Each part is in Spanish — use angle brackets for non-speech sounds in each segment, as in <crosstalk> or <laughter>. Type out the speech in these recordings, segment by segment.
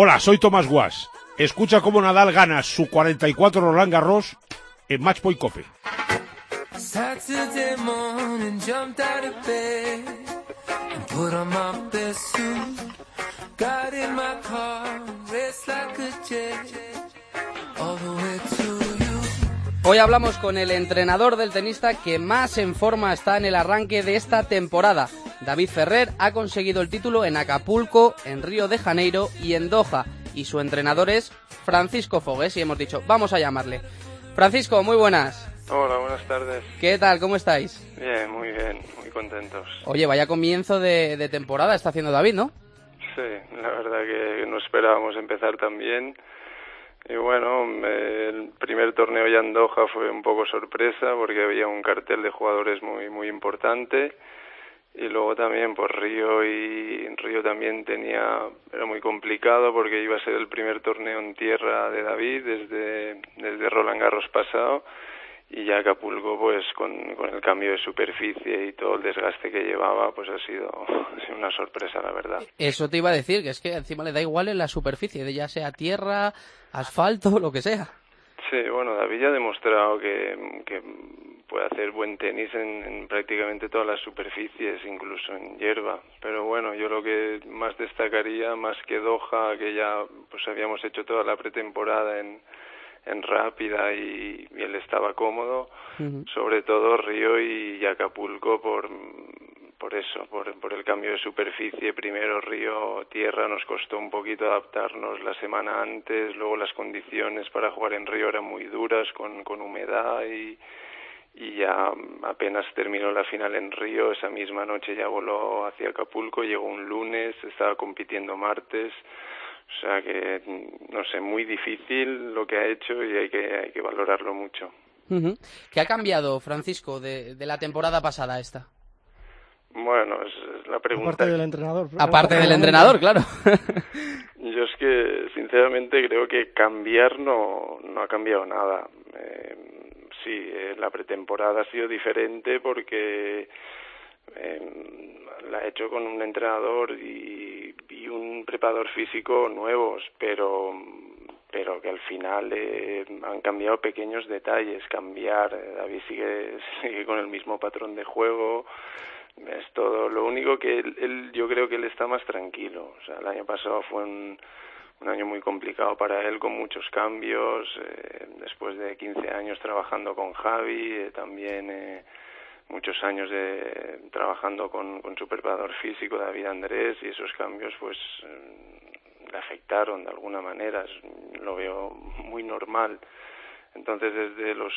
Hola, soy Tomás Guas. Escucha cómo Nadal gana su 44 Roland Garros en Matchpoint Cope. Saturday morning, jumped out of bed and put on my best suit. Got in my car, raced like a jet, all the way to you. Hoy hablamos con el entrenador del tenista que más en forma está en el arranque de esta temporada. David Ferrer ha conseguido el título en Acapulco, en Río de Janeiro y en Doha. Y su entrenador es Francisco Fogues y hemos dicho, vamos a llamarle. Francisco, muy buenas. Hola, buenas tardes. ¿Qué tal? ¿Cómo estáis? Bien, muy bien, muy contentos. Oye, vaya comienzo de, temporada está haciendo David, ¿no? Sí, la verdad que no esperábamos empezar tan bien. Y bueno, el primer torneo ya en Doha fue un poco sorpresa porque había un cartel de jugadores muy muy importante y luego también pues Río y Río también tenía era muy complicado porque iba a ser el primer torneo en tierra de David desde desde Roland Garros pasado. Y ya Acapulco pues con, el cambio de superficie y todo el desgaste que llevaba pues <laughs> ha sido, una sorpresa la verdad. Eso te iba a decir que es que encima le da igual en la superficie ya sea tierra asfalto <laughs> lo que sea. Sí bueno David ya ha demostrado que, que puede hacer buen tenis en, en, prácticamente todas las superficies, incluso en hierba. Pero bueno, yo lo que más destacaría, más que Doha, que ya pues habíamos hecho toda la pretemporada en, en rápida y, él estaba cómodo, sobre todo Río y Acapulco por por eso, por, por el cambio de superficie, primero Río Tierra nos costó un poquito adaptarnos la semana antes, luego las condiciones para jugar en Río eran muy duras con, con humedad y, y ya apenas terminó la final en Río, esa misma noche ya voló hacia Acapulco, llegó un lunes, estaba compitiendo martes, o sea que, no sé, muy difícil lo que ha hecho y hay que, hay que valorarlo mucho. ¿Qué ha cambiado, Francisco, de, de la temporada pasada a esta? Bueno, es, la pregunta. Aparte del entrenador. Aparte del entrenador, claro. <laughs> Yo es que, sinceramente, creo que cambiar no, no ha cambiado nada. Sí, eh, la pretemporada ha sido diferente porque eh, la he hecho con un entrenador y, y un preparador físico nuevos, pero pero que al final eh, han cambiado pequeños detalles, cambiar, eh, David sigue, <laughs> sigue con el mismo patrón de juego, es todo, lo único que él, yo creo que él está más tranquilo, o sea, el año pasado fue un, un año muy complicado para él con muchos cambios, eh, después de 15 años trabajando con Javi, eh, también eh, muchos años de, trabajando con, con su preparador físico David Andrés y esos cambios pues mm, le afectaron de alguna manera, lo veo muy normal. Entonces desde los,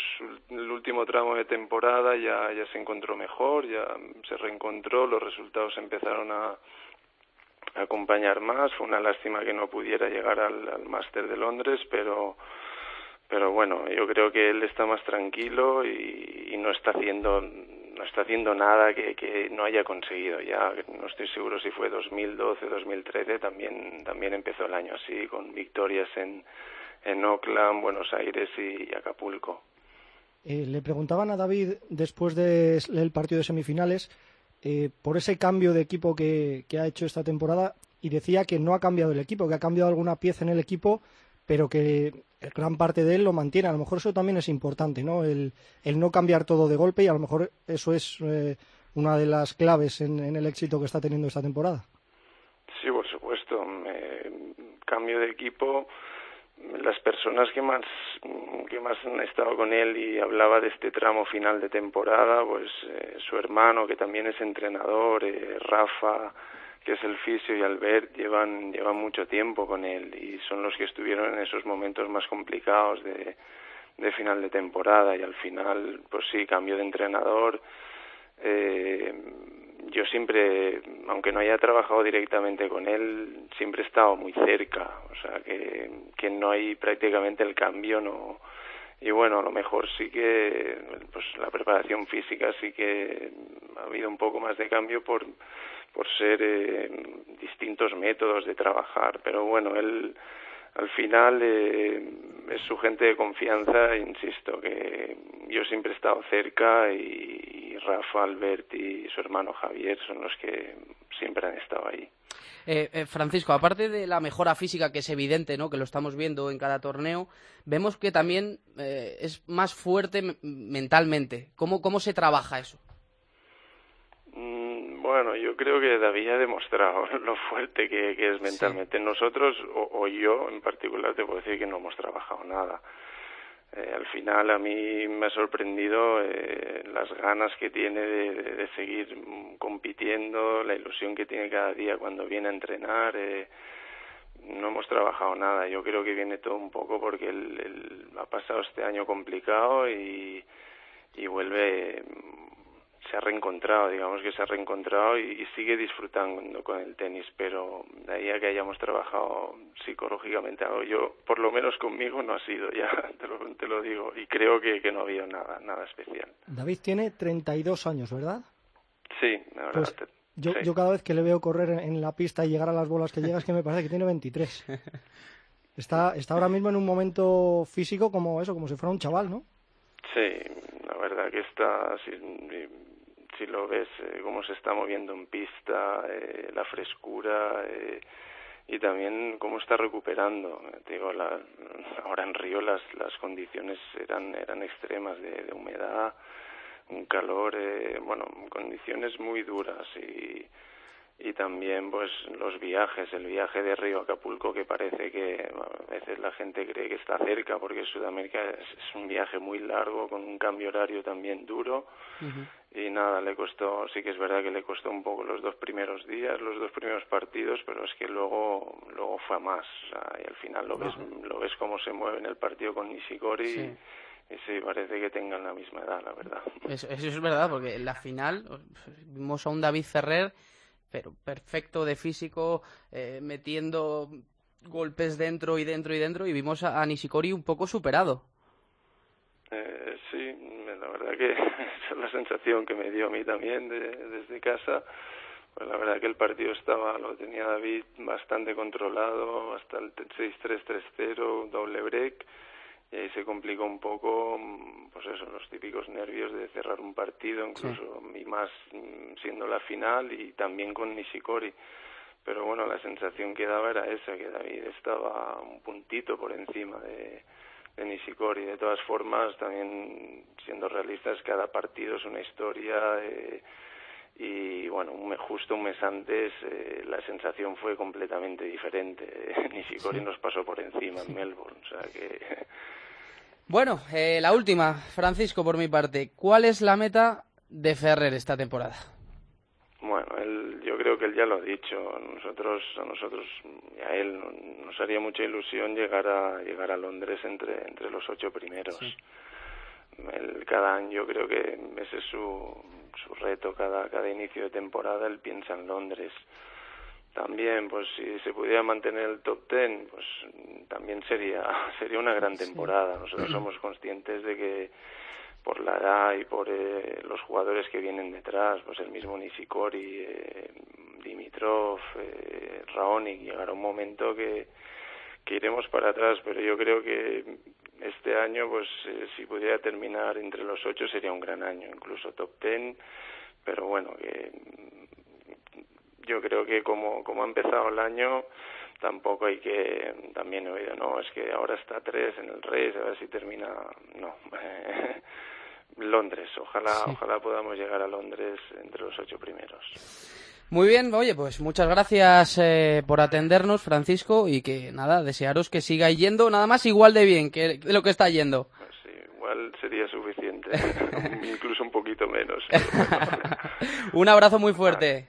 el último tramo de temporada ya, ya se encontró mejor, ya se reencontró, los resultados empezaron a, acompañar más. Fue una lástima que no pudiera llegar al, al máster de Londres, pero pero bueno, yo creo que él está más tranquilo y, no está haciendo no está haciendo nada que, que, no haya conseguido. Ya no estoy seguro si fue 2012, 2013, también también empezó el año así con victorias en en Oakland, Buenos Aires y, Acapulco. Eh, le preguntaban a David después del partido de semifinales eh, por ese cambio de equipo que, ha hecho esta temporada y decía que no ha cambiado el equipo, que ha cambiado alguna pieza en el equipo, pero que gran parte de él lo mantiene. A lo mejor eso también es importante, ¿no? El, no cambiar todo de golpe y a lo mejor eso es eh, una de las claves en, el éxito que está teniendo esta temporada. Sí, por supuesto. cambio de equipo las personas que más que más han estado con él y hablaba de este tramo final de temporada, pues eh, su hermano que también es entrenador, eh, Rafa, que es el fisio y Albert llevan llevan mucho tiempo con él y son los que estuvieron en esos momentos más complicados de final de temporada. Y al final pues sí cambio de entrenador eh, yo siempre, aunque no haya trabajado directamente con él, siempre he estado muy cerca, o sea que, que no hay prácticamente el cambio, no. Y bueno, a lo mejor sí que, pues la preparación física sí que ha habido un poco más de cambio por, por ser eh, distintos métodos de trabajar, pero bueno, él al final eh, es su gente de confianza, insisto, que yo siempre he estado cerca y, Rafa, Albert y su hermano Javier son los que siempre han estado ahí. Eh, eh, Francisco, aparte de la mejora física que es evidente, ¿no? que lo estamos viendo en cada torneo, vemos que también es más fuerte mentalmente. ¿Cómo, ¿Cómo se trabaja eso? Bueno, yo creo que David ha demostrado <laughs> lo fuerte que, es mentalmente. Nosotros, o, yo en particular, te puedo decir que no hemos trabajado nada. Eh, al final a mí me ha sorprendido eh, las ganas que tiene de, seguir compitiendo, la ilusión que tiene cada día cuando viene a entrenar. Eh, no hemos trabajado nada. Yo creo que viene todo un poco porque él, ha pasado este año complicado y, y vuelve se ha reencontrado, digamos que se ha reencontrado y, sigue disfrutando con el tenis, pero de ahí a que hayamos trabajado psicológicamente algo, yo, por lo menos conmigo, no ha sido, ya <laughs> te lo, te lo digo, y creo que, que no ha habido nada, nada especial. David tiene 32 años, ¿verdad? Sí, la verdad. Pues yo, yo cada vez que le veo correr en la pista y llegar a las bolas que llega es que me parece que tiene 23. <laughs> Está, está ahora mismo en un momento físico como eso, como si fuera un chaval, ¿no? Sí, la verdad que está, si lo ves eh, cómo se está moviendo en pista, eh, la frescura eh, y también cómo está recuperando. digo, la, ahora en Río las, las condiciones eran, eran extremas de, de humedad, un calor, bueno, condiciones muy duras y y también pues los viajes, el viaje de Río a Acapulco que parece que a veces la gente cree que está cerca porque Sudamérica es, un viaje muy largo con un cambio horario también duro. Y nada, le costó, sí que es verdad que le costó un poco los dos primeros días, los dos primeros partidos, pero es que luego luego fue a más. Y al final lo ves lo ves cómo se mueve en el partido con Nishikori y sí, parece que tengan la misma edad, la verdad. Eso, eso es verdad, porque en la final vimos a un David Ferrer pero perfecto de físico, eh, metiendo golpes dentro y dentro y dentro, y vimos a, Nishikori un poco superado. Eh, sí, la verdad que <laughs> esa es la sensación que me dio a mí también desde casa. Pues la verdad que el partido estaba, lo tenía David bastante controlado, hasta el 6-3-3-0, doble break y ahí se complicó un poco, pues eso, los típicos nervios de cerrar un partido, incluso y más mm, siendo la final y también con Nishikori. Pero bueno, la sensación que daba era esa, que David estaba un puntito por encima de, de Nishikori. De todas formas, también siendo realistas, cada partido es una historia. Eh, y bueno, un mes, justo un mes antes eh, la sensación fue completamente diferente. <laughs> Nishikori nos pasó por encima en Melbourne, o sea que <laughs> bueno, eh, la última, Francisco, por mi parte. ¿Cuál es la meta de Ferrer esta temporada? Bueno, él, yo creo que él ya lo ha dicho. Nosotros, a nosotros y a él nos haría mucha ilusión llegar a llegar a Londres entre entre los ocho primeros. Cada año, yo creo que ese es su, su reto. Cada cada inicio de temporada él piensa en Londres. También pues si se pudiera mantener el top ten pues también sería <laughs> sería una gran temporada. Nosotros somos conscientes de que por la edad y por eh, los jugadores que vienen detrás pues el mismo Nishikori eh, Dimitrov eh, Raonic llegará un momento que que iremos para atrás pero yo creo que este año pues eh, si pudiera terminar entre los ocho sería un gran año incluso top ten pero bueno que yo creo que como, como ha empezado el año, tampoco hay que, también he oído, no, es que ahora está tres en el Reyes, a ver si termina, no. <laughs> Londres, ojalá, ojalá podamos llegar a Londres entre los ocho primeros. Muy bien, oye, pues muchas gracias eh, por atendernos, Francisco, y que nada, desearos que siga yendo nada más igual de bien que de lo que está yendo. Pues sí, igual sería suficiente, <laughs> incluso un poquito menos. <laughs> un abrazo muy fuerte.